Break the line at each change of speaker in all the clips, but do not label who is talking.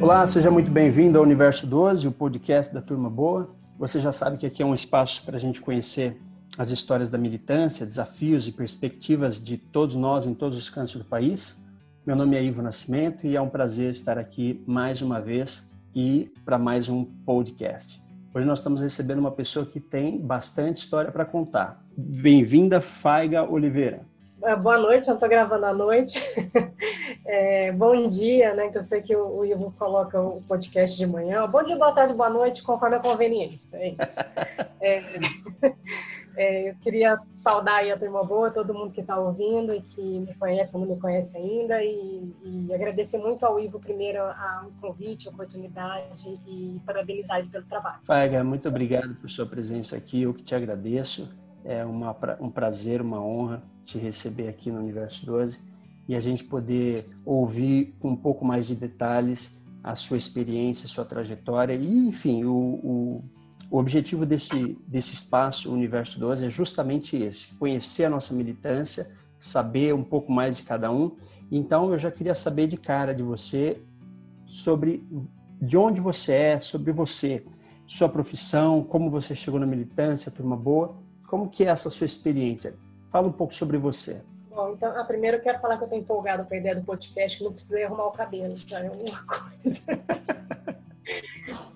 Olá, seja muito bem-vindo ao Universo 12, o podcast da Turma Boa. Você já sabe que aqui é um espaço para a gente conhecer as histórias da militância, desafios e perspectivas de todos nós em todos os cantos do país. Meu nome é Ivo Nascimento e é um prazer estar aqui mais uma vez e para mais um podcast. Hoje nós estamos recebendo uma pessoa que tem bastante história para contar. Bem-vinda, Faiga Oliveira.
É, boa noite, eu estou gravando à noite. É, bom dia, né? Que eu sei que o, o, Ivo coloca o podcast de manhã. Bom dia, boa tarde, boa noite, conforme a conveniência. É isso. É, é, eu queria saudar aí a turma boa, todo mundo que está ouvindo e que me conhece ou não me conhece ainda, e, e agradecer muito ao Ivo primeiro a, o convite, a oportunidade e parabenizar ele pelo trabalho.
Faiga, muito obrigado por sua presença aqui, eu que te agradeço. É uma, um prazer, uma honra te receber aqui no Universo 12 e a gente poder ouvir com um pouco mais de detalhes a sua experiência, a sua trajetória e, enfim, o, o, o objetivo desse, desse espaço, o Universo 12, é justamente esse: conhecer a nossa militância, saber um pouco mais de cada um. Então, eu já queria saber de cara de você sobre de onde você é, sobre você, sua profissão, como você chegou na militância, turma boa como que é essa sua experiência? Fala um pouco sobre você.
Bom, então, a primeira eu quero falar que eu estou empolgada com a ideia do podcast, que não precisei arrumar o cabelo, já é alguma coisa.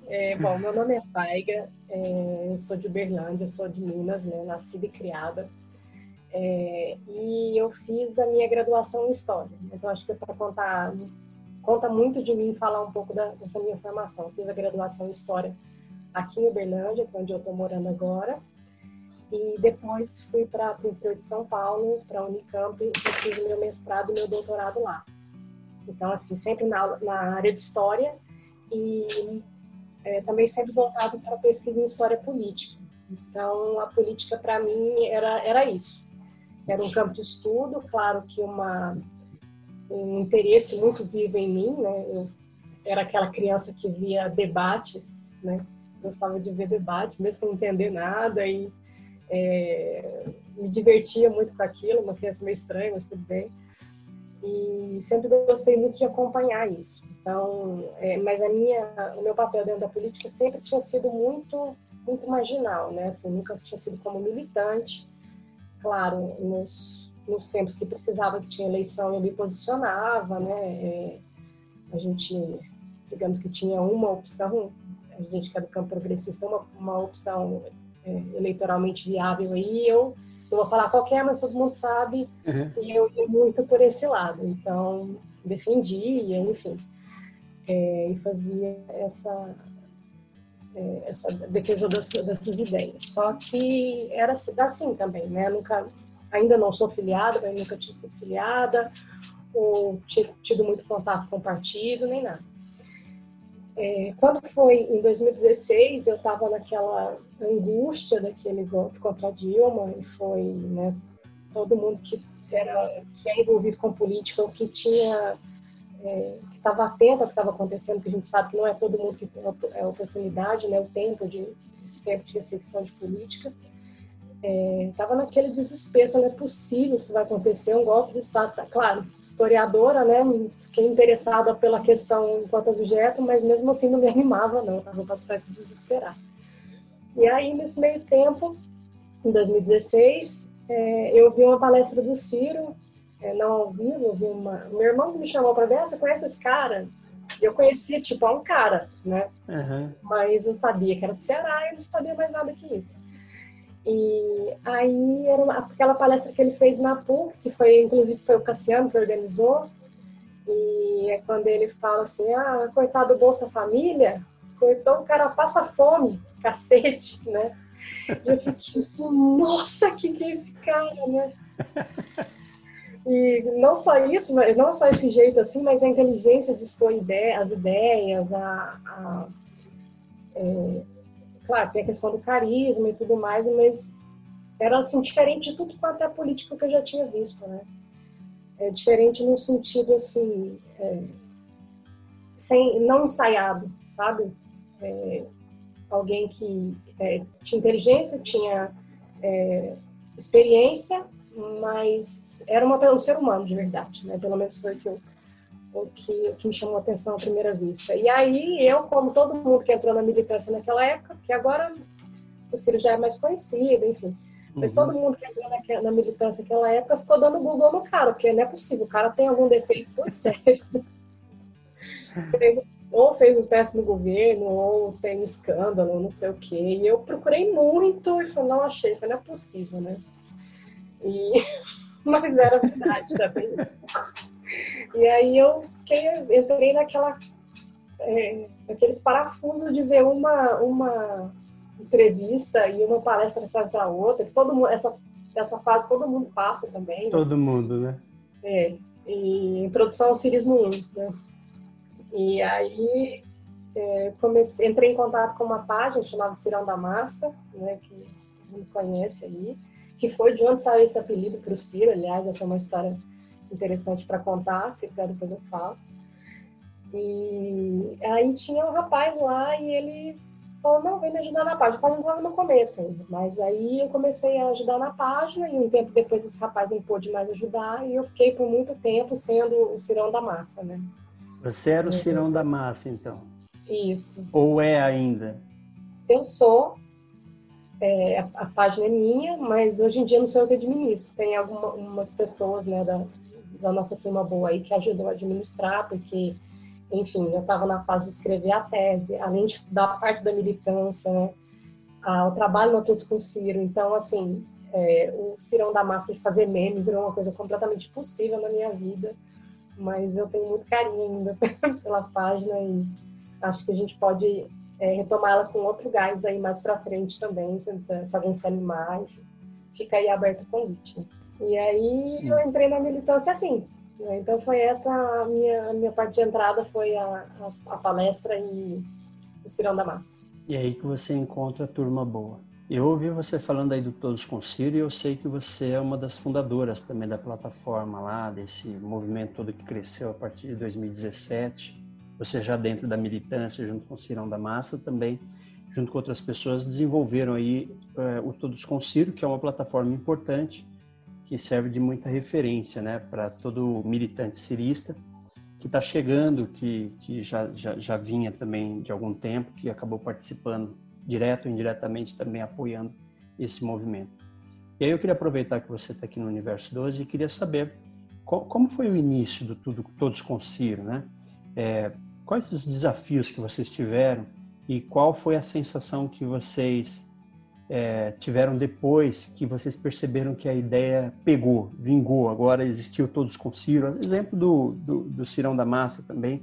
é, bom, meu nome é Faiga, é, eu sou de Uberlândia, sou de Minas, né, nascida e criada. É, e eu fiz a minha graduação em História. Então, acho que para contar, conta muito de mim falar um pouco da, dessa minha formação. Eu fiz a graduação em História aqui em Uberlândia, que é onde eu estou morando agora. E depois fui para o interior de São Paulo, para a Unicamp, e fiz meu mestrado e meu doutorado lá. Então, assim, sempre na, na área de História e é, também sempre voltado para pesquisa em História Política. Então, a política, para mim, era, era isso. Era um campo de estudo, claro que uma, um interesse muito vivo em mim, né? Eu era aquela criança que via debates, né? Gostava de ver debate, mesmo sem entender nada, e é, me divertia muito com aquilo, uma criança meio estranha, mas tudo bem. E sempre gostei muito de acompanhar isso. Então, é, mas a minha, o meu papel dentro da política sempre tinha sido muito, muito marginal, né? Assim, nunca tinha sido como militante. Claro, nos, nos tempos que precisava que tinha eleição, eu me posicionava, né? É, a gente, digamos que tinha uma opção, a gente que é do campo progressista, uma, uma opção eleitoralmente viável aí, eu não vou falar qualquer, mas todo mundo sabe, uhum. e eu ia muito por esse lado. Então, defendia, enfim, é, e fazia essa, é, essa defesa das, dessas ideias. Só que era assim também, né? nunca, ainda não sou filiada, mas nunca tinha sido filiada, ou tinha tido muito contato com o partido, nem nada. É, quando foi em 2016, eu estava naquela angústia daquele golpe contra Dilma, e foi né, todo mundo que era que é envolvido com política ou que tinha é, que estava atento ao que estava acontecendo, porque a gente sabe que não é todo mundo que tem a oportunidade, né, o tempo de esse tempo de reflexão de política. Estava é, naquele desespero, não é possível que isso vai acontecer, um golpe de Estado. Claro, historiadora, né, fiquei interessada pela questão enquanto objeto, mas mesmo assim não me animava, não, estava bastante desesperada. E aí, nesse meio tempo, em 2016, é, eu vi uma palestra do Ciro, é, não ao vivo, eu vi uma... Meu irmão me chamou para ver, ah, você conhece esse cara? Eu conhecia, tipo, um cara, né? Uhum. Mas eu sabia que era do Ceará e não sabia mais nada que isso. E aí era uma, aquela palestra que ele fez na PUC, que foi, inclusive, foi o Cassiano que organizou, e é quando ele fala assim, ah, coitado do Bolsa Família, então o cara passa fome, cacete, né? E eu fiquei assim, nossa, que que é esse cara, né? E não só isso, não só esse jeito assim, mas a inteligência de expor ideia, as ideias, a, a é, claro, tem a questão do carisma e tudo mais, mas era assim, diferente de tudo quanto é política que eu já tinha visto, né? É diferente no sentido assim, é, sem, não ensaiado, sabe? É, alguém que é, tinha inteligência, tinha é, experiência, mas era uma, um ser humano de verdade, né? Pelo menos foi o que eu o que, o que me chamou a atenção à primeira vista. E aí, eu, como todo mundo que entrou na militância naquela época, que agora o Ciro já é mais conhecido, enfim, mas uhum. todo mundo que entrou na, na, militância naquela época ficou dando Google no cara, porque não é possível, o cara tem algum defeito sério. fez, ou fez um péssimo governo, ou tem um escândalo, não sei o quê. E eu procurei muito e falei, não achei, falei, não é possível, né? E... Mas era verdade também. E aí eu fiquei, entrei naquela, é, naquele parafuso de ver uma, uma entrevista e uma palestra atrás da outra. Todo mundo, essa, essa fase todo mundo passa também. Né?
Todo mundo, né?
É. E introdução ao Cirismo 1, né? E aí é, comecei, entrei em contato com uma página chamada Cirão da Massa, né, que me conhece aí, que foi de onde saiu esse apelido para o Ciro, aliás, essa é uma história interessante para contar, se quiser depois eu falo. E aí tinha um rapaz lá e ele falou, não, vem me ajudar na página. Eu falei, não no começo ainda. Mas aí eu comecei a ajudar na página e um tempo depois esse rapaz não pôde mais ajudar e eu fiquei por muito tempo sendo o cirão da massa, né?
Você era o cirão da massa, então?
Isso.
Ou é ainda?
Eu sou. É, a, a, página é minha, mas hoje em dia não sou eu que administro. Tem algumas pessoas né, da, da nossa turma boa aí que ajudam a administrar, porque enfim, eu estava na fase de escrever a tese, além de, da parte da militância, né, a, o trabalho no Todos com Ciro. Então, assim, é, o Cirão da Massa de fazer meme virou uma coisa completamente possível na minha vida, mas eu tenho muito carinho ainda pela página e acho que a gente pode é, retomar ela com outro gás aí mais para frente também, se, se, alguém se animar, fica aí aberto o convite. E aí eu entrei na militância assim, né? Então foi essa a minha, a minha parte de entrada, foi a, a, a palestra e o Cirão da Massa.
E aí que você encontra a turma boa. Eu ouvi você falando aí do Todos com Ciro e eu sei que você é uma das fundadoras também da plataforma lá, desse movimento todo que cresceu a partir de 2017. Você já dentro da militância, junto com o Cirão da Massa, também, junto com outras pessoas, desenvolveram aí é, o Todos com Ciro, que é uma plataforma importante que serve de muita referência né, para todo militante cirista que está chegando, que, que já, já, já vinha também de algum tempo, que acabou participando direto ou indiretamente também apoiando esse movimento. E aí eu queria aproveitar que você está aqui no Universo 12 e queria saber como foi o início do Tudo Todos com Ciro, né? É, quais os desafios que vocês tiveram e qual foi a sensação que vocês é, tiveram depois que vocês perceberam que a ideia pegou, vingou, agora existiu todos com Ciro. Exemplo do, do, do Cirão da Massa também,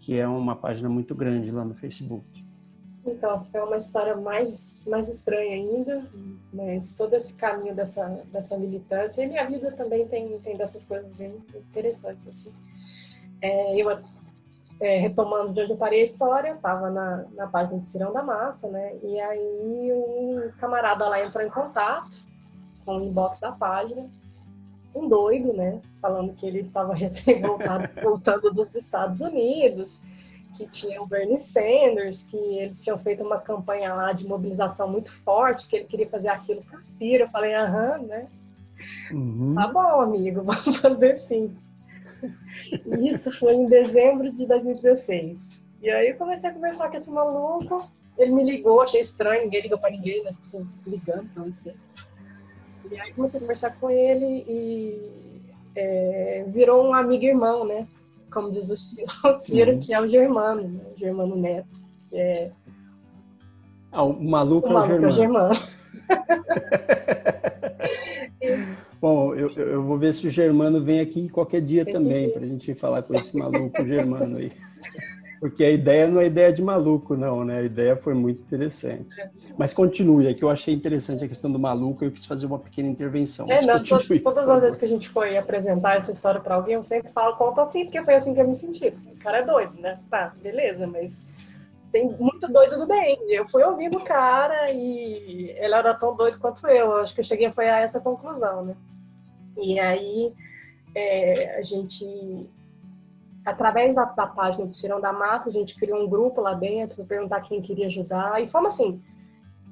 que é uma página muito grande lá no Facebook.
Então, é uma história mais, mais estranha ainda, mas todo esse caminho dessa, dessa militância, e minha vida também tem, tem dessas coisas bem interessantes, assim. É, eu é, retomando de onde eu parei a história, estava na, na página de Cirão da Massa, né? E aí um camarada lá entrou em contato com o inbox da página, um doido, né? Falando que ele estava recém-voltado, voltando dos Estados Unidos, que tinha o Bernie Sanders, que eles tinham feito uma campanha lá de mobilização muito forte, que ele queria fazer aquilo para o Ciro. Eu falei, aham, né? Uhum. Tá bom, amigo, vamos fazer sim. Isso foi em dezembro de 2016. E aí eu comecei a conversar com esse maluco. Ele me ligou, achei estranho, ninguém ligou pra ninguém, né? as pessoas ligando pra você. E aí comecei a conversar com ele e é, virou um amigo irmão, né? Como diz o Ciro, uhum. que é o Germano, né? o Germano Neto. Que é...
Ah, o maluco, o maluco é o Germano. É o Germano. Bom, eu, eu vou ver se o Germano vem aqui qualquer dia também, para a gente falar com esse maluco Germano aí. Porque a ideia não é ideia de maluco, não, né? A ideia foi muito interessante. Mas continue, é que eu achei interessante a questão do maluco e eu quis fazer uma pequena intervenção.
É, não, continue, todas as vezes que a gente foi apresentar essa história para alguém, eu sempre falo, conta assim, porque foi assim que eu me senti. O cara é doido, né? Tá, beleza, mas tem muito doido do bem. Eu fui ouvindo o cara e ele era tão doido quanto eu. Acho que eu cheguei foi a essa conclusão, né? E aí é, a gente, através da, da página do Cirão da Massa, a gente criou um grupo lá dentro para perguntar quem queria ajudar. E fomos assim,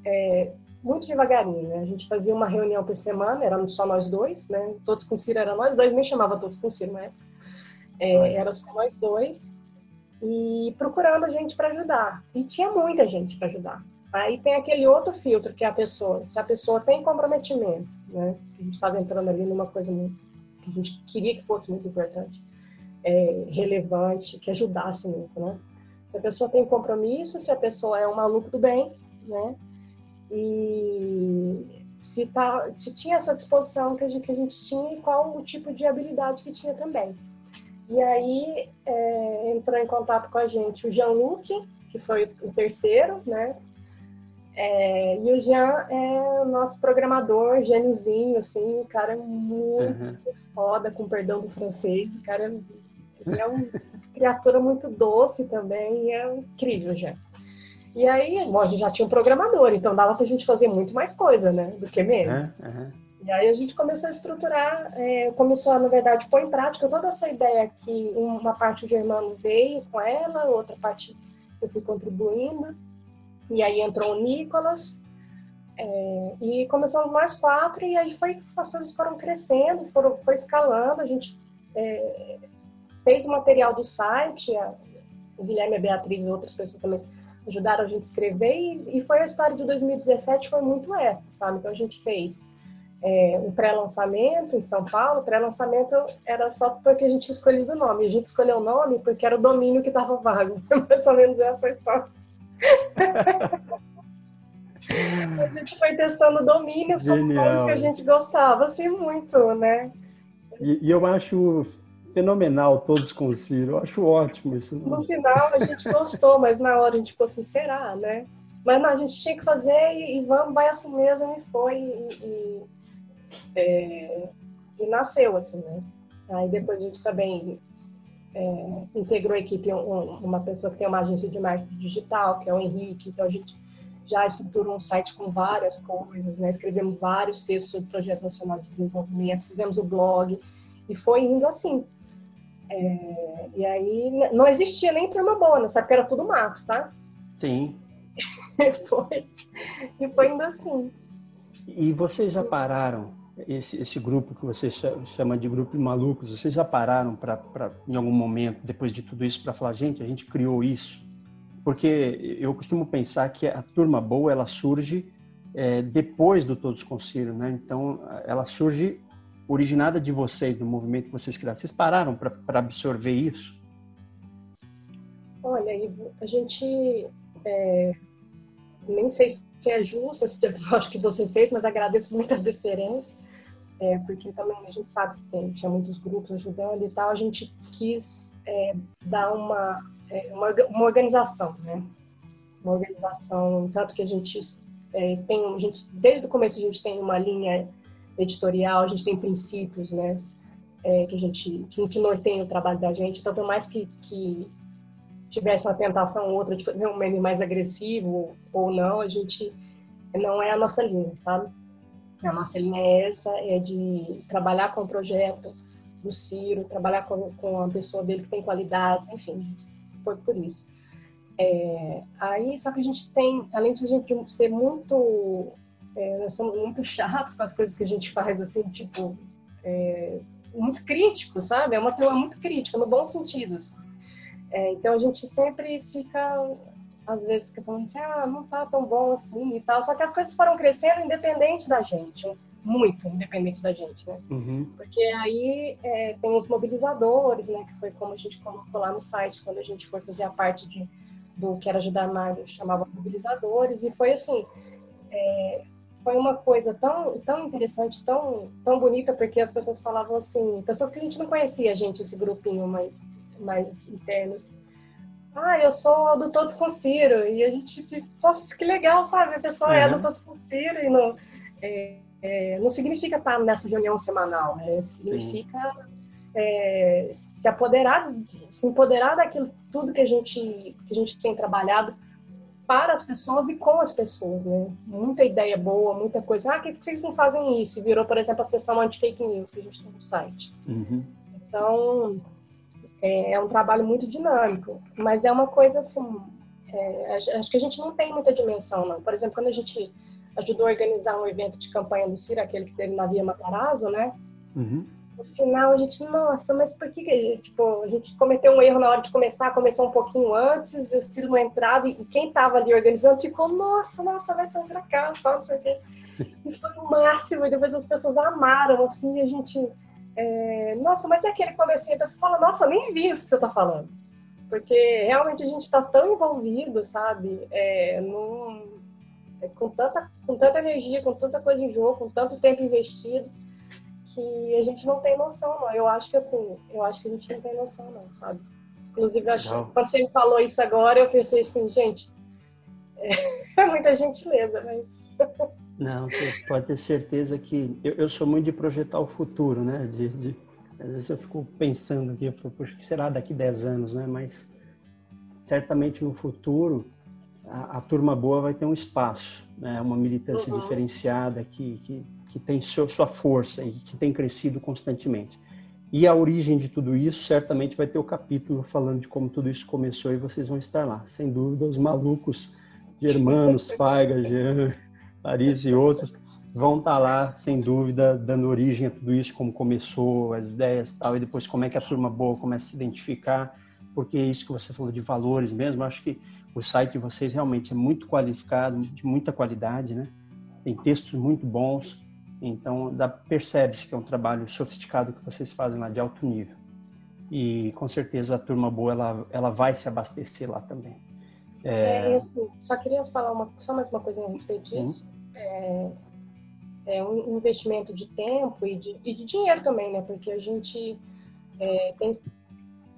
é, muito devagarinho, né? A gente fazia uma reunião por semana, éramos só nós dois, né? Todos com Ciro era nós dois, nem chamava todos com Ciro na época. É, era só nós dois e procurando a gente para ajudar. E tinha muita gente para ajudar. Aí tem aquele outro filtro que é a pessoa, se a pessoa tem comprometimento, né? A gente estava entrando ali numa coisa muito, que a gente queria que fosse muito importante, é, relevante, que ajudasse muito, né? Se a pessoa tem compromisso, se a pessoa é um maluco do bem, né? E se, tá, se tinha essa disposição que a, gente, que a gente tinha e qual o tipo de habilidade que tinha também. E aí é, entrou em contato com a gente o Jean-Luc, que foi o terceiro, né? É, e o Jean é o nosso programador, gêniozinho, assim, o cara é muito uhum. foda, com perdão do francês. O cara é, é uma criatura muito doce também, e é incrível, Jean. E aí, bom, a gente já tinha um programador, então dava pra gente fazer muito mais coisa, né, do que menos. Uhum. E aí a gente começou a estruturar, é, começou, na verdade, pôr em prática toda essa ideia que uma parte o Germano veio com ela, outra parte eu fui contribuindo. E aí entrou o Nicolas, é, e começamos mais quatro, e aí foi, as coisas foram crescendo, foram, foi escalando, a gente é, fez o material do site, a, o Guilherme a Beatriz e outras pessoas também ajudaram a gente a escrever, e, e foi a história de 2017 foi muito essa, sabe? Então a gente fez é, um pré-lançamento em São Paulo, pré-lançamento era só porque a gente tinha escolhido o nome, a gente escolheu o nome porque era o domínio que estava vago, mais ou menos essa história. A gente foi testando domínios com os nomes que a gente gostava, assim, muito, né?
E, e, eu acho fenomenal todos com o Ciro, eu acho ótimo isso.
No final a gente gostou, mas na hora a gente ficou assim, será, né? Mas não, a gente tinha que fazer e, e vamos, vai assim mesmo, e foi, e, e, é, e nasceu, assim, né? Aí depois a gente também é, integrou a equipe um, uma pessoa que tem uma agência de marketing digital, que é o Henrique, então a gente já estruturou um site com várias coisas, né? escrevemos vários textos sobre o Projeto Nacional de Desenvolvimento, fizemos o blog, e foi indo assim. É, e aí não existia nem turma boa, nessa época era tudo mato, tá?
Sim.
foi, e foi indo assim.
E vocês já pararam esse, esse grupo que você chama de grupo de malucos, vocês já pararam para, em algum momento, depois de tudo isso, para falar, gente, a gente criou isso? Porque eu costumo pensar que a turma boa, ela surge é, depois do Todos Ciro, né? Então, ela surge originada de vocês, do movimento que vocês criaram. Vocês pararam para absorver isso?
Olha, Ivo, a gente é, nem sei se é justo esse diagnóstico que você fez, mas agradeço muito a deferência é, porque também a gente sabe que tem, tinha muitos grupos ajudando e tal, a gente quis é, dar uma, é, uma, uma, organização, né? Uma organização, tanto que a gente é, tem, a gente, desde o começo a gente tem uma linha editorial, a gente tem princípios, né? É, que a gente, que, que norteiam o trabalho da gente, então por mais que, que tivesse uma tentação ou outra de fazer um meme mais agressivo ou não, a gente não é a nossa linha, sabe? A nossa linha é essa, é de trabalhar com o projeto do Ciro, trabalhar com, com a pessoa dele que tem qualidades, enfim, foi por isso. É, aí, só que a gente tem, além de a gente ser muito, é, nós somos muito chatos com as coisas que a gente faz, assim, tipo, é, muito crítico, sabe? É uma turma muito crítica, no bom sentido, assim. É, então a gente sempre fica às vezes falando assim, ah, não tá tão bom assim e tal. Só que as coisas foram crescendo independente da gente, muito independente da gente, né? Uhum. Porque aí é, tem os mobilizadores, né? Que foi como a gente colocou lá no site, quando a gente foi fazer a parte de, do que era ajudar Mário, chamava mobilizadores. E foi assim, é, foi uma coisa tão, tão interessante, tão, tão bonita, porque as pessoas falavam assim, pessoas que a gente não conhecia, gente, esse grupinho mais, mais internos ah, eu sou do Todos com Ciro. E a gente nossa, que legal, sabe? A pessoa é, é do Todos com Ciro e não, é, é, não significa estar nessa reunião semanal, né? Significa é, se apoderar, se empoderar daquilo tudo que a gente, que a gente tem trabalhado para as pessoas e com as pessoas, né? Muita ideia boa, muita coisa. Ah, por que vocês não fazem isso? Virou, por exemplo, a sessão anti-fake news que a gente tem no site. Uhum. Então, é, é um trabalho muito dinâmico, mas é uma coisa assim, é, acho que a gente não tem muita dimensão, não. Por exemplo, quando a gente ajudou a organizar um evento de campanha do CIR, aquele que teve na Via Matarazzo, né? Uhum. No final a gente, nossa, mas por que, que a gente, tipo, a gente cometeu um erro na hora de começar, começou um pouquinho antes, o estilo não entrava, e quem tava ali organizando ficou, nossa, nossa, vai ser pra cá, não sei o quê. E foi o máximo, e depois as pessoas amaram, assim, a gente, é, nossa, mas é aquele comecinho, a pessoa fala, nossa, nem vi isso que você tá falando. Porque realmente a gente está tão envolvido, sabe? É, num, é, com, tanta, com tanta energia, com tanta coisa em jogo, com tanto tempo investido, que a gente não tem noção, não. Eu acho que assim, eu acho que a gente não tem noção, não, sabe? Inclusive, acho, quando você me falou isso agora, eu pensei assim, gente, é, é muita gentileza, mas.
Não, você pode ter certeza que eu, eu sou muito de projetar o futuro, né? De, de, às vezes eu fico pensando aqui, poxa, o que será daqui 10 anos, né? Mas certamente no futuro a, a turma boa vai ter um espaço, né? Uma militância uhum. diferenciada que, que, que tem seu, sua força e que tem crescido constantemente. E a origem de tudo isso certamente vai ter o capítulo falando de como tudo isso começou e vocês vão estar lá. Sem dúvida, os malucos, Germanos, Faiga, Jean, Larissa e outros vão estar lá, sem dúvida, dando origem a tudo isso, como começou, as ideias e tal, e depois como é que a turma boa começa a se identificar, porque é isso que você falou de valores mesmo, acho que o site de vocês realmente é muito qualificado, de muita qualidade, né? Tem textos muito bons, então percebe-se que é um trabalho sofisticado que vocês fazem lá de alto nível. E com certeza a turma boa ela, ela vai se abastecer lá também.
É, é assim, só queria falar uma, só mais uma coisa a respeito disso. É, é um investimento de tempo e de, e de dinheiro também, né? Porque a gente é, tem,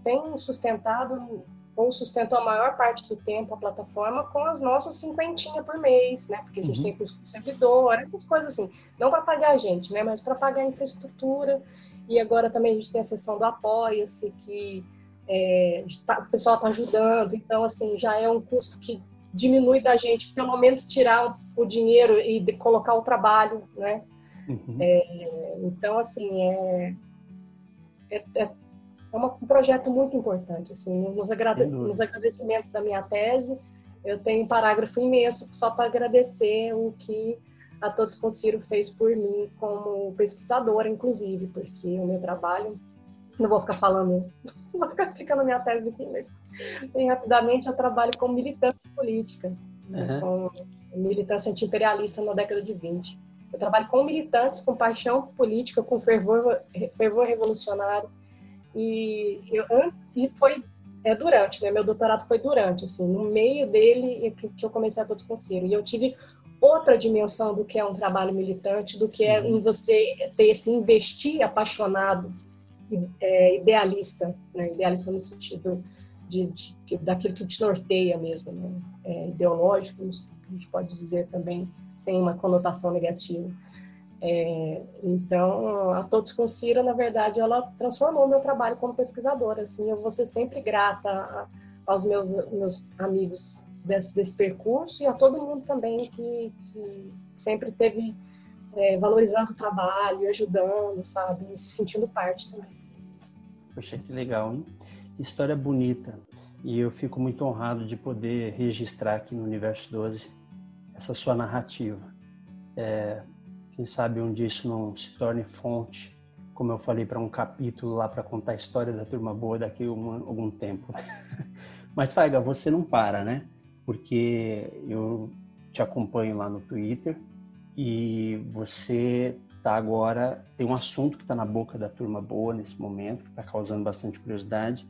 tem sustentado ou sustentou a maior parte do tempo a plataforma com as nossas cinquentinha por mês, né? Porque a gente uhum. tem custo de servidor, essas coisas assim. Não para pagar a gente, né? Mas para pagar a infraestrutura. E agora também a gente tem a sessão do Apoia-se, que é, tá, o pessoal está ajudando. Então, assim, já é um custo que diminui da gente, pelo menos tirar o dinheiro e colocar o trabalho, né? Uhum. É, então, assim, é, é, é, uma, um projeto muito importante. Assim, nos, agrade, nos agradecimentos da minha tese, eu tenho um parágrafo imenso só para agradecer o que a Todos com Ciro fez por mim como pesquisadora, inclusive, porque o meu trabalho, não vou ficar falando, não vou ficar explicando a minha tese aqui, mas bem rapidamente eu trabalho com militância política, uhum. com militância anti-imperialista na década de 20. Eu trabalho com militantes, com paixão política, com fervor, fervor revolucionário. E, eu, e foi é, durante, né? Meu doutorado foi durante, assim, no meio dele que, que eu comecei a todos conselho. E eu tive outra dimensão do que é um trabalho militante, do que é uhum. em você ter esse investir apaixonado, é, idealista, né? Idealista no sentido de, de, daquilo que te norteia mesmo, né? é, ideológico, a gente pode dizer também, sem uma conotação negativa. É, então, a Todos com Cira, na verdade, ela transformou meu trabalho como pesquisadora. Assim, eu vou ser sempre grata aos meus, meus amigos desse, desse, percurso e a todo mundo também que, que sempre teve é, valorizando o trabalho, ajudando, sabe, e se sentindo parte também.
Poxa, que legal, hein? História bonita. E eu fico muito honrado de poder registrar aqui no Universo 12 essa sua narrativa. É, quem sabe um dia isso não se torne fonte, como eu falei, para um capítulo lá para contar a história da Turma Boa daqui a um, algum tempo. Mas, Faiga, você não para, né? Porque eu te acompanho lá no Twitter e você tá agora tem um assunto que está na boca da turma boa nesse momento que está causando bastante curiosidade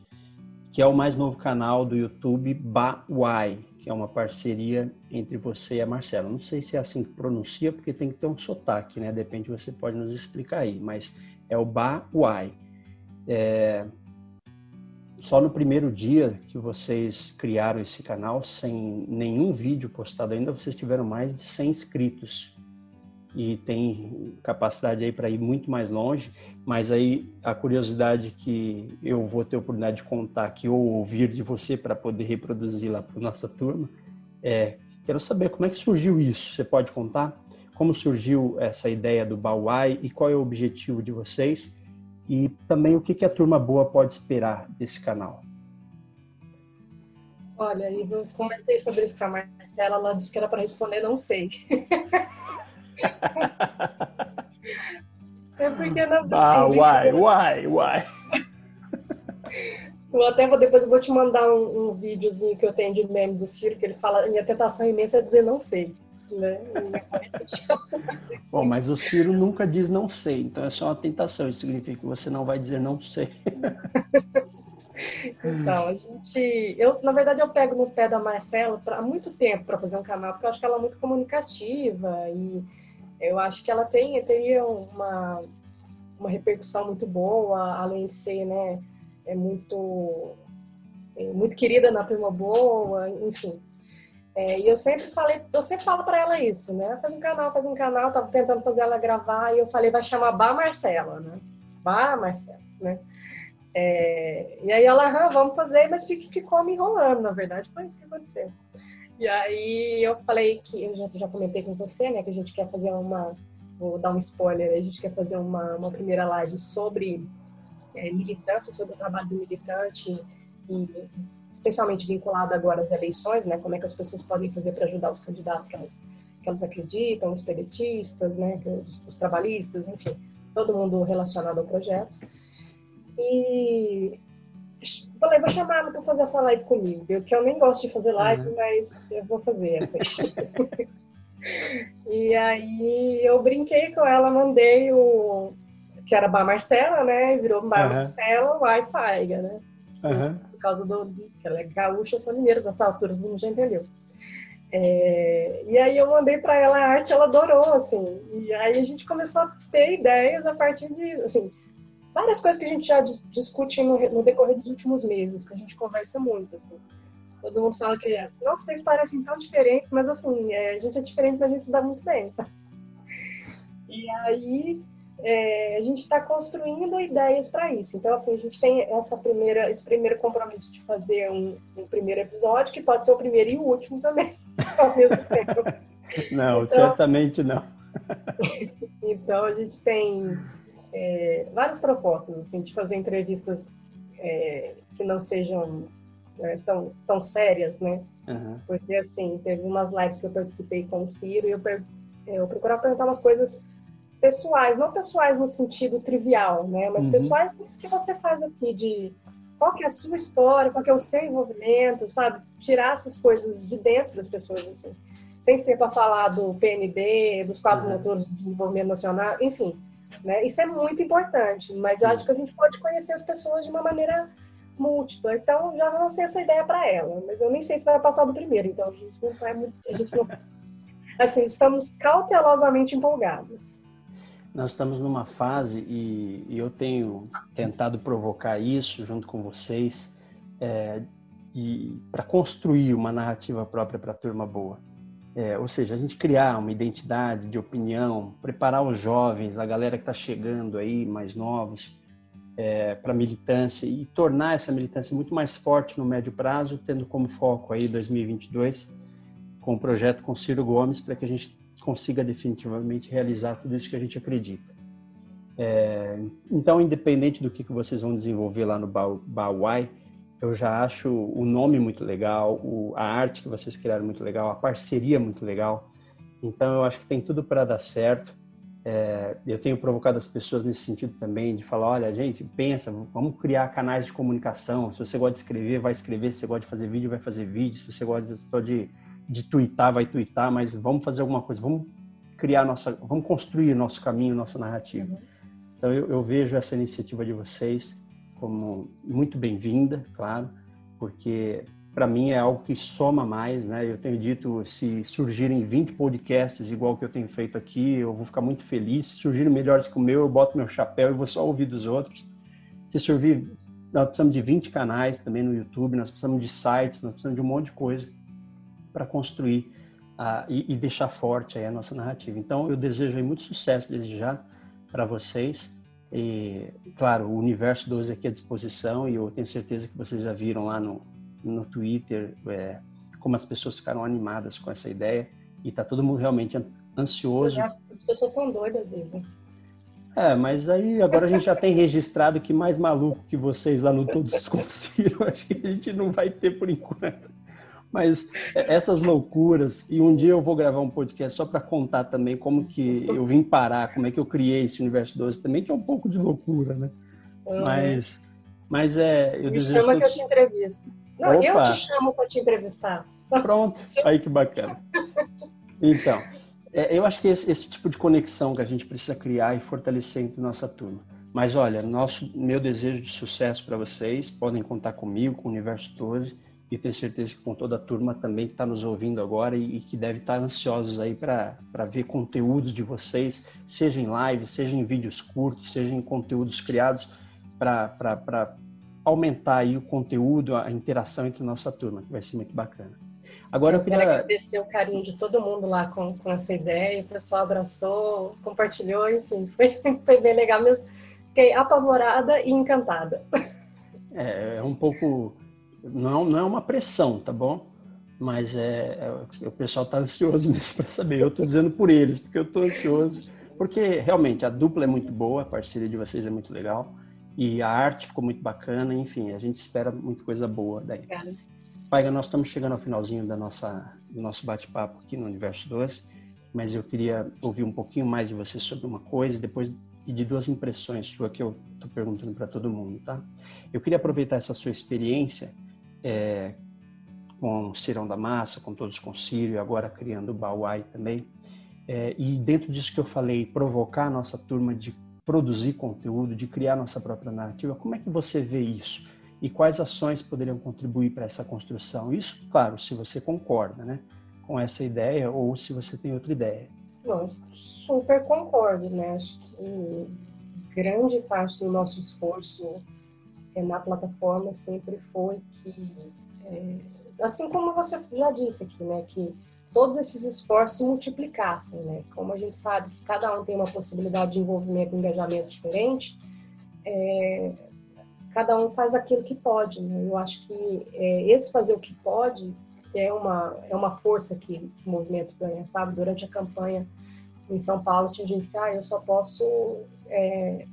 que é o mais novo canal do YouTube Bawai, que é uma parceria entre você e a Marcela. Não sei se é assim que pronuncia, porque tem que ter um sotaque, né? Depende, você pode nos explicar aí, mas é o Bawai. É... Só no primeiro dia que vocês criaram esse canal, sem nenhum vídeo postado ainda, vocês tiveram mais de 100 inscritos e tem capacidade aí para ir muito mais longe, mas aí a curiosidade que eu vou ter oportunidade de contar aqui ou ouvir de você para poder reproduzir lá para nossa turma, é, quero saber como é que surgiu isso. Você pode contar como surgiu essa ideia do Bauai e qual é o objetivo de vocês e também o que, que a turma boa pode esperar desse canal.
Olha, eu comentei sobre isso com a Marcela, ela disse que era para responder, não sei. É porque não.
Ah, uai, uai, uai.
Eu até vou, depois eu vou te mandar um, um videozinho que eu tenho de meme do Ciro, que ele fala, minha tentação imensa é dizer não sei. Né?
Bom, mas o Ciro nunca diz não sei, então é só uma tentação, isso significa que você não vai dizer não sei.
Então, a gente. Eu, na verdade, eu pego no pé da Marcela pra, há muito tempo para fazer um canal, porque eu acho que ela é muito comunicativa e eu acho que ela tem, teria uma, uma repercussão muito boa, além de ser, né, é muito, é muito querida na turma boa, enfim. É, e eu sempre falei, eu sempre falo para ela isso, né? Faz um canal, faz um canal, tava tentando fazer ela gravar e eu falei, vai chamar Bar Marcela, né? Bar Marcela, né? É, e aí ela, ah, vamos fazer, mas ficou me enrolando, na verdade, foi isso que aconteceu. E aí eu falei que, eu já, já comentei com você, né, que a gente quer fazer uma, vou dar um spoiler, a gente quer fazer uma, uma primeira live sobre é, militância, sobre o trabalho do militante, e especialmente vinculado agora às eleições, né, como é que as pessoas podem fazer para ajudar os candidatos que elas, que elas acreditam, os pedetistas, né, os, os trabalhistas, enfim, todo mundo relacionado ao projeto. E falei, vou chamar ela para fazer essa live comigo. Eu, que eu nem gosto de fazer live, uhum. mas eu vou fazer essa. e aí eu brinquei com ela, mandei o que era Bar Marcela, né? Virou Bar uhum. Marcela Wi-Fi, né? Uhum. Por causa do que ela é gaúcha, eu sou mineira dessa altura, todo mundo já entendeu. É, e aí eu mandei para ela a arte, ela adorou, assim. E aí a gente começou a ter ideias a partir de, assim, várias coisas que a gente já discute no, no, decorrer dos últimos meses, que a gente conversa muito, assim. Todo mundo fala que, nossa, vocês parecem tão diferentes, mas assim, é, a gente é diferente, mas a gente se dá muito bem, sabe? E aí é, a gente está construindo ideias para isso. Então, assim, a gente tem essa primeira, esse primeiro compromisso de fazer um, um primeiro episódio, que pode ser o primeiro e o último também, ao mesmo tempo.
Não, então, certamente não.
então, a gente tem é, várias propostas, assim, de fazer entrevistas é, que não sejam é, tão, tão sérias, né? Uhum. Porque, assim, teve umas lives que eu participei com o Ciro e eu, eu procurava perguntar umas coisas pessoais, não pessoais no sentido trivial, né? Mas uhum. pessoais isso que você faz aqui, de qual que é a sua história, qual que é o seu envolvimento, sabe? Tirar essas coisas de dentro das pessoas, assim. Sem ser para falar do PND, dos quadros uhum. motores do desenvolvimento nacional, enfim né? Isso é muito importante, mas eu acho que a gente pode conhecer as pessoas de uma maneira múltipla. Então, já lancei essa ideia para ela, mas eu nem sei se vai passar do primeiro, então a gente não vai muito. A gente não... Assim, estamos cautelosamente empolgados.
Nós estamos numa fase, e, e eu tenho tentado provocar isso junto com vocês, é, para construir uma narrativa própria para a turma boa. É, ou seja, a gente criar uma identidade de opinião, preparar os jovens, a galera que está chegando aí, mais novos, é, para militância e tornar essa militância muito mais forte no médio prazo, tendo como foco aí 2022 com o projeto com Ciro Gomes para que a gente consiga definitivamente realizar tudo isso que a gente acredita. É, então, independente do que, que vocês vão desenvolver lá no Bauai, eu já acho o nome muito legal, o, a arte que vocês criaram muito legal, a parceria muito legal. Então eu acho que tem tudo para dar certo. É, eu tenho provocado as pessoas nesse sentido também, de falar, olha, gente, pensa, vamos criar canais de comunicação. Se você gosta de escrever, vai escrever. Se você gosta de fazer vídeo, vai fazer vídeo. Se você gosta só de, de twittar, vai twittar. Mas vamos fazer alguma coisa, vamos criar nossa, vamos construir nosso caminho, nossa narrativa. Uhum. Então eu, eu vejo essa iniciativa de vocês como muito bem-vinda, claro, porque para mim é algo que soma mais, né? Eu tenho dito, se surgirem 20 podcasts igual que eu tenho feito aqui, eu vou ficar muito feliz. Se surgirem melhores que o meu, eu boto meu chapéu e vou só ouvir dos outros. Se surgir, nós precisamos de 20 canais também no YouTube, nós precisamos de sites, nós precisamos de um monte de coisa para construir uh, e, e, deixar forte a nossa narrativa. Então, eu desejo muito sucesso desde já para vocês e, claro, o Universo 12 aqui à disposição e eu tenho certeza que vocês já viram lá no, no Twitter é, como as pessoas ficaram animadas com essa ideia e está todo mundo realmente ansioso.
As pessoas são doidas, Ivo.
É, mas aí agora a gente já tem registrado que mais maluco que vocês lá no Todos Consiram, acho que a gente não vai ter por enquanto. Mas essas loucuras, e um dia eu vou gravar um podcast só para contar também como que eu vim parar, como é que eu criei esse Universo 12 também, que é um pouco de loucura, né? Uhum. Mas, mas é.
Eu Me chama que eu te entrevisto. Não, Opa. eu te chamo para te entrevistar.
Pronto, aí que bacana. Então, é, eu acho que esse, esse, tipo de conexão que a gente precisa criar e fortalecer entre nossa turma. Mas olha, nosso, meu desejo de sucesso para vocês, podem contar comigo, com o Universo 12 e tenho certeza que com toda a turma também que está nos ouvindo agora e, e que deve estar tá ansiosos aí para ver conteúdos de vocês, seja em live, seja em vídeos curtos, seja em conteúdos criados para aumentar aí o conteúdo, a interação entre nossa turma, que vai ser muito bacana.
Agora eu, eu queria agradecer o carinho de todo mundo lá com, com essa ideia, o pessoal abraçou, compartilhou, enfim, foi, foi bem legal mesmo. Fiquei apavorada e encantada.
É, é um pouco não, não é uma pressão, tá bom? Mas é, é o pessoal está ansioso mesmo para saber. Eu estou dizendo por eles, porque eu estou ansioso. Porque realmente a dupla é muito boa, a parceria de vocês é muito legal. E a arte ficou muito bacana, enfim, a gente espera muita coisa boa daí. Obrigada. Paiga, nós estamos chegando ao finalzinho da nossa, do nosso bate-papo aqui no Universo 12, mas eu queria ouvir um pouquinho mais de você sobre uma coisa e depois e de duas impressões sua que eu estou perguntando para todo mundo, tá? Eu queria aproveitar essa sua experiência é, com Cirão da Massa, com Todos e agora criando o Bauai também. É, e dentro disso que eu falei, provocar a nossa turma de produzir conteúdo, de criar nossa própria narrativa, como é que você vê isso? E quais ações poderiam contribuir para essa construção? Isso, claro, se você concorda né, com essa ideia ou se você tem outra ideia.
Não, super concordo, né? Acho que grande parte do nosso esforço na plataforma sempre foi que, é, assim como você já disse aqui, né, que todos esses esforços se multiplicassem, né? Como a gente sabe que cada um tem uma possibilidade de envolvimento e engajamento diferente, é, cada um faz aquilo que pode, né? Eu acho que é, esse fazer o que pode é uma é uma força que, o movimento ganha, sabe? Durante a campanha em São Paulo tinha gente que, ah, eu só posso é,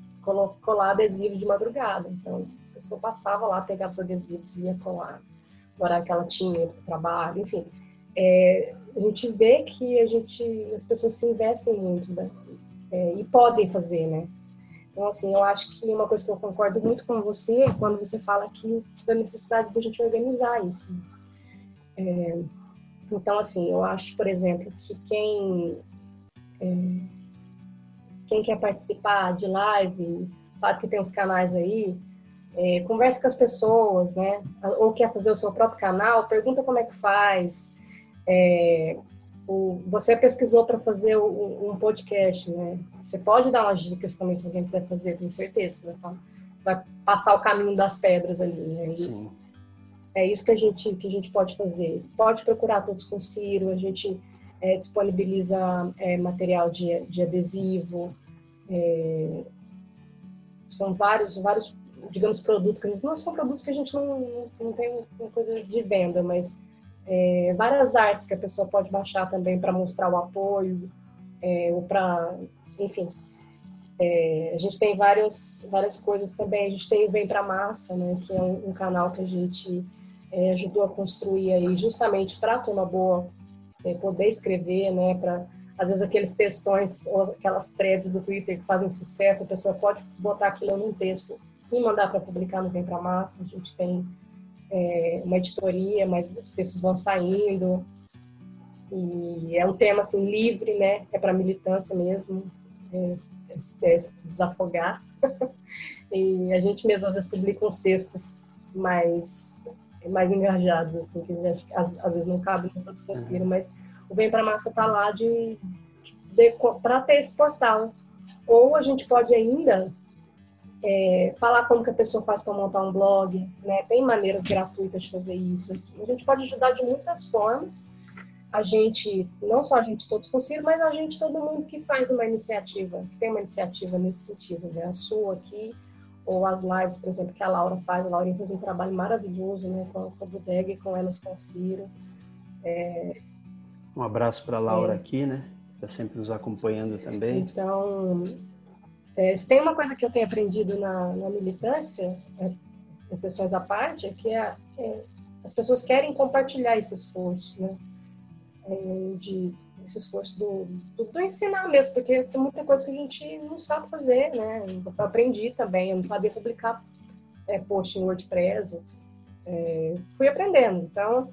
colar adesivo de madrugada, então pessoa passava lá, pegava os adesivos e ia colar no horário que ela tinha para trabalho, enfim. É, a gente vê que a gente, as pessoas se investem muito né? é, e podem fazer, né? Então, assim, eu acho que uma coisa que eu concordo muito com você é quando você fala aqui da necessidade de a gente organizar isso. É, então, assim, eu acho, por exemplo, que quem, é, quem quer participar de live, sabe que tem os canais aí, é, converse com as pessoas, né? Ou quer fazer o seu próprio canal, pergunta como é que faz. É, o, você pesquisou para fazer o, um podcast, né? Você pode dar umas dicas também se alguém quiser fazer, com certeza. Vai, vai passar o caminho das pedras ali, né? Sim. É isso que a gente que a gente pode fazer. Pode procurar todos com Ciro. A gente é, disponibiliza é, material de, de adesivo. É, são vários vários digamos, produtos que a gente não são produtos que a gente não, não, não tem uma coisa de venda, mas é, várias artes que a pessoa pode baixar também para mostrar o apoio, é, ou para, enfim. É, a gente tem várias, várias coisas também. A gente tem o Vem Pra Massa, né, que é um, um canal que a gente é, ajudou a construir aí justamente para a turma boa é, poder escrever, né, para às vezes aqueles textões ou aquelas threads do Twitter que fazem sucesso, a pessoa pode botar aquilo num texto e mandar para publicar no Vem Pra Massa. A gente tem é, uma editoria, mas os textos vão saindo. E é um tema assim livre, né? É para militância mesmo, é, é, é, se desafogar. e a gente mesmo às vezes publica uns textos mais mais engajados, assim, que gente, às, às, vezes não cabe no todos conseguiram, mas o Vem Pra Massa tá lá de, de para ter esse portal. Ou a gente pode ainda é, falar como que a pessoa faz para montar um blog, né? Tem maneiras gratuitas de fazer isso. A gente pode ajudar de muitas formas. A gente, não só a gente todos consigo, mas a gente todo mundo que faz uma iniciativa, que tem uma iniciativa nesse sentido, né? A sua aqui ou as lives, por exemplo, que a Laura faz. A Laura faz um trabalho maravilhoso, né? Com, com a Bodega e com elas com Ciro. É...
Um abraço para a Laura é. aqui, né? Está sempre nos acompanhando também.
Então, é, se tem uma coisa que eu tenho aprendido na, na militância, é, exceções à parte, é que é, é, as pessoas querem compartilhar esse esforço, né? É, de esse esforço do, do, do, ensinar mesmo, porque tem muita coisa que a gente não sabe fazer, né? Eu aprendi também, eu não sabia publicar é, post em WordPress, é, fui aprendendo. Então,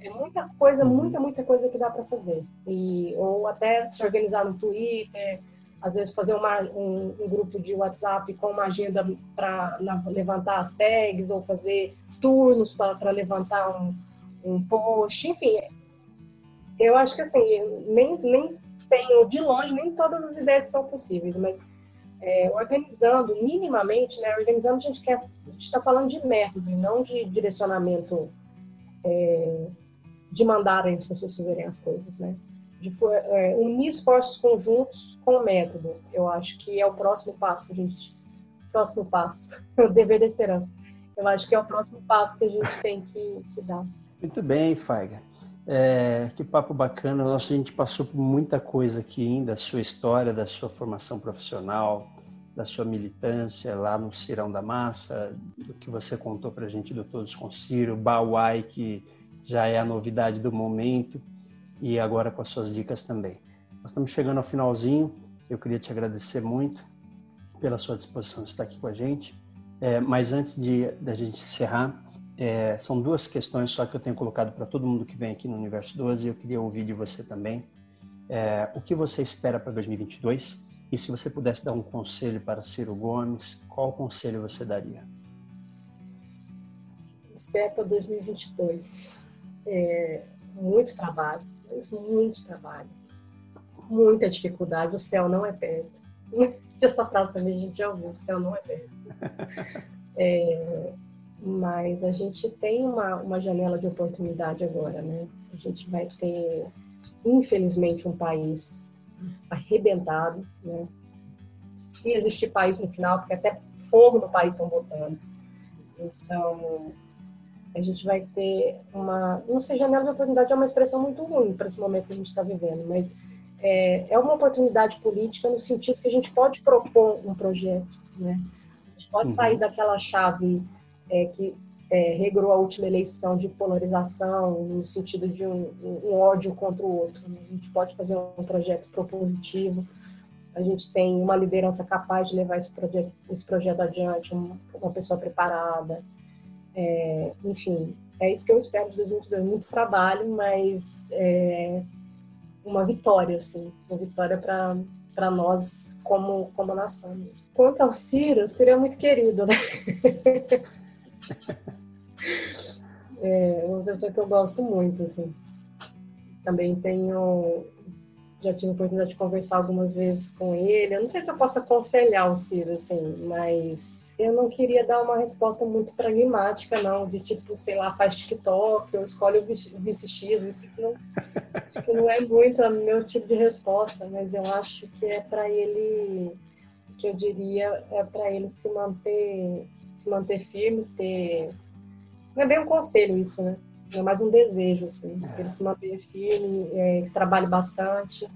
é muita coisa, muita, muita coisa que dá para fazer. E, ou até se organizar no Twitter, às vezes fazer uma, um, um, grupo de WhatsApp com uma agenda para levantar as tags, ou fazer turnos para levantar um, um post, enfim. Eu acho que assim, nem, nem tenho de longe, nem todas as ideias são possíveis, mas é, organizando minimamente, né? Organizando a gente quer, a gente está falando de método não de direcionamento é, de mandar as pessoas fazerem as coisas, né? De é, unir esforços conjuntos com o método. Eu acho que é o próximo passo que a gente, próximo passo, o dever da esperança. Eu acho que é o próximo passo que a gente tem que, que dar.
Muito bem, Faiga. É, que papo bacana. Nossa, a gente passou por muita coisa aqui ainda, da sua história, da sua formação profissional, da sua militância lá no Cirão da Massa, do que você contou para a gente do Todos com Ciro, Bauai, que já é a novidade do momento, e agora com as suas dicas também. Nós estamos chegando ao finalzinho, eu queria te agradecer muito pela sua disposição de estar aqui com a gente, é, mas antes de da gente encerrar, é, são duas questões só que eu tenho colocado para todo mundo que vem aqui no Universo 12 e eu queria ouvir de você também. É, o que você espera para 2022? E se você pudesse dar um conselho para Ciro Gomes, qual conselho você daria?
Espero para 2022 é, muito trabalho, muito trabalho, muita dificuldade. O céu não é perto. Essa frase também a gente já ouviu: o céu não é perto. É, mas a gente tem uma, uma janela de oportunidade agora, né? A gente vai ter, infelizmente, um país arrebentado, né? Se existir país no final, porque até fogo no país estão botando. Então, a gente vai ter uma. Não sei, janela de oportunidade é uma expressão muito ruim para esse momento que a gente está vivendo, mas é, é, uma oportunidade política no sentido que a gente pode propor um projeto, né? A gente pode uhum. sair daquela chave é, que é, regrou a última eleição de polarização, no sentido de um, um ódio contra o outro. Né? A gente pode fazer um projeto propositivo, a gente tem uma liderança capaz de levar esse projeto, esse projeto adiante, uma, uma pessoa preparada. É, enfim, é isso que eu espero de 2022. Muito trabalho, mas é, uma vitória, assim, uma vitória para para nós como, como nação. Quanto ao Ciro, Ciro é muito querido, né? é uma pessoa que eu gosto muito, assim. Também tenho, já tive a oportunidade de conversar algumas vezes com ele. Eu não sei se eu posso aconselhar o Ciro, assim, mas eu não queria dar uma resposta muito pragmática, não, de tipo, sei lá, faz TikTok, ou escolhe o vice-x, isso que não, acho que não é muito o meu tipo de resposta, mas eu acho que é para ele, que eu diria, é para ele se manter, se manter firme, ter. Não é bem um conselho isso, né? É mais um desejo, assim, ele se manter firme, é, que trabalhe bastante,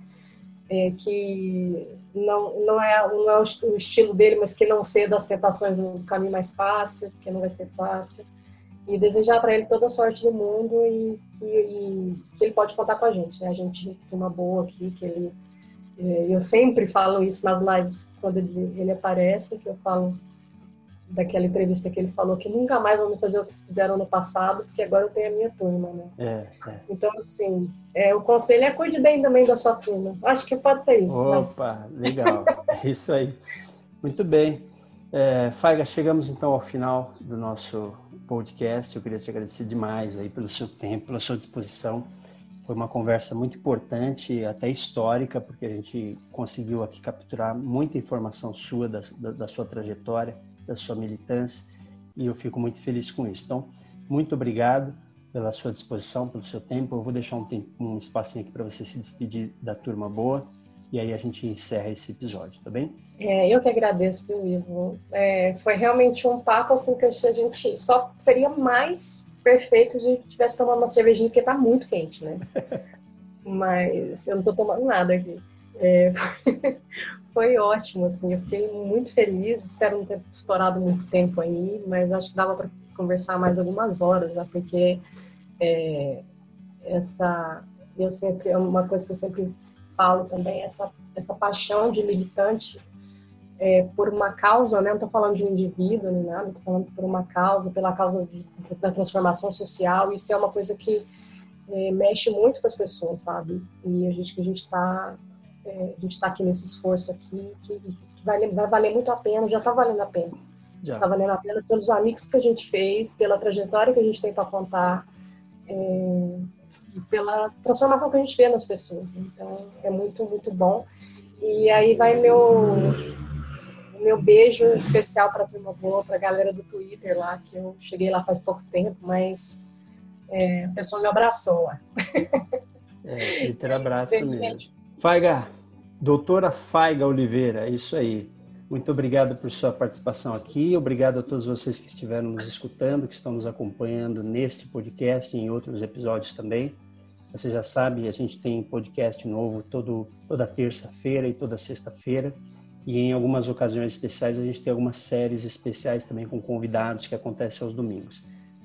é, que não, não, é, não é o estilo dele, mas que não ceda as tentações do caminho mais fácil, que não vai ser fácil. E desejar para ele toda a sorte do mundo e que, e que, ele pode contar com a gente. Né? A gente tem uma boa aqui, que ele. É, eu sempre falo isso nas lives quando ele, ele aparece, que eu falo daquela entrevista que ele falou que nunca mais vão fazer o que fizeram no passado, porque agora eu tenho a minha turma, né? É, é. Então, assim, é, o conselho é cuide bem também da sua turma. Acho que pode ser isso.
Né? Opa, né? legal. é isso aí. Muito bem. É, Faiga, chegamos então ao final do nosso podcast. Eu queria te agradecer demais aí pelo seu tempo, pela sua disposição. Foi uma conversa muito importante, até histórica, porque a gente conseguiu aqui capturar muita informação sua, da, da, da sua trajetória da sua militância e eu fico muito feliz com isso. Então, muito obrigado pela sua disposição, pelo seu tempo. Eu vou deixar um, tempo, um espacinho aqui para você se despedir da turma boa e aí a gente encerra esse episódio, tá bem?
É, eu que agradeço, viu, Ivo? É, foi realmente um papo assim que a gente só seria mais perfeito se a gente tivesse tomando uma cervejinha, porque tá muito quente, né? Mas eu não tô tomando nada aqui. É, foi ótimo, assim, eu fiquei muito feliz, espero não ter estourado muito tempo aí, mas acho que dava para conversar mais algumas horas, né, porque é, essa, eu sempre, é uma coisa que eu sempre falo também, essa, essa paixão de militante é, por uma causa, né? não estou falando de um indivíduo nem nada, estou falando por uma causa, pela causa de, da transformação social, isso é uma coisa que é, mexe muito com as pessoas, sabe? E a gente que a gente está é, a gente está aqui nesse esforço aqui que, que vai, vai, valer muito a pena, já está valendo a pena. Está valendo a pena pelos amigos que a gente fez, pela trajetória que a gente tem para contar, é, pela transformação que a gente vê nas pessoas. Então, é muito, muito bom. E aí vai meu meu beijo especial para a turma boa, para a galera do Twitter lá, que eu cheguei lá faz pouco tempo, mas é, a pessoa me abraçou lá.
É, Twitter abraço mesmo. Faiga, doutora Faiga Oliveira, é isso aí. Muito obrigado por sua participação aqui. Obrigado a todos vocês que estiveram nos escutando, que estão nos acompanhando neste podcast e em outros episódios também. Você já sabe, a gente tem podcast novo todo, toda terça-feira e toda sexta-feira. E em algumas ocasiões especiais a gente tem algumas séries especiais também com convidados que acontecem aos domingos.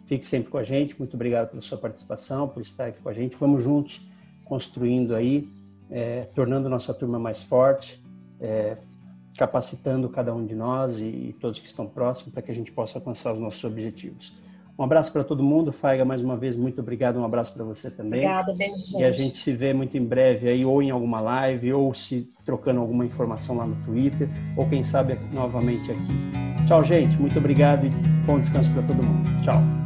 Fique sempre com a gente. Muito obrigado pela sua participação, por estar aqui com a gente. Vamos juntos construindo aí, é, tornando nossa turma mais forte, é, capacitando cada um de nós e, e todos que estão próximos para que a gente possa alcançar os nossos objetivos. Um abraço para todo mundo. Faiga, mais uma vez, muito obrigado. Um abraço para você também.
Obrigada, beijo. Gente.
E a gente se vê muito em breve aí, ou em alguma live, ou se trocando alguma informação lá no Twitter, ou quem sabe novamente aqui. Tchau, gente. Muito obrigado e bom descanso para todo mundo. Tchau.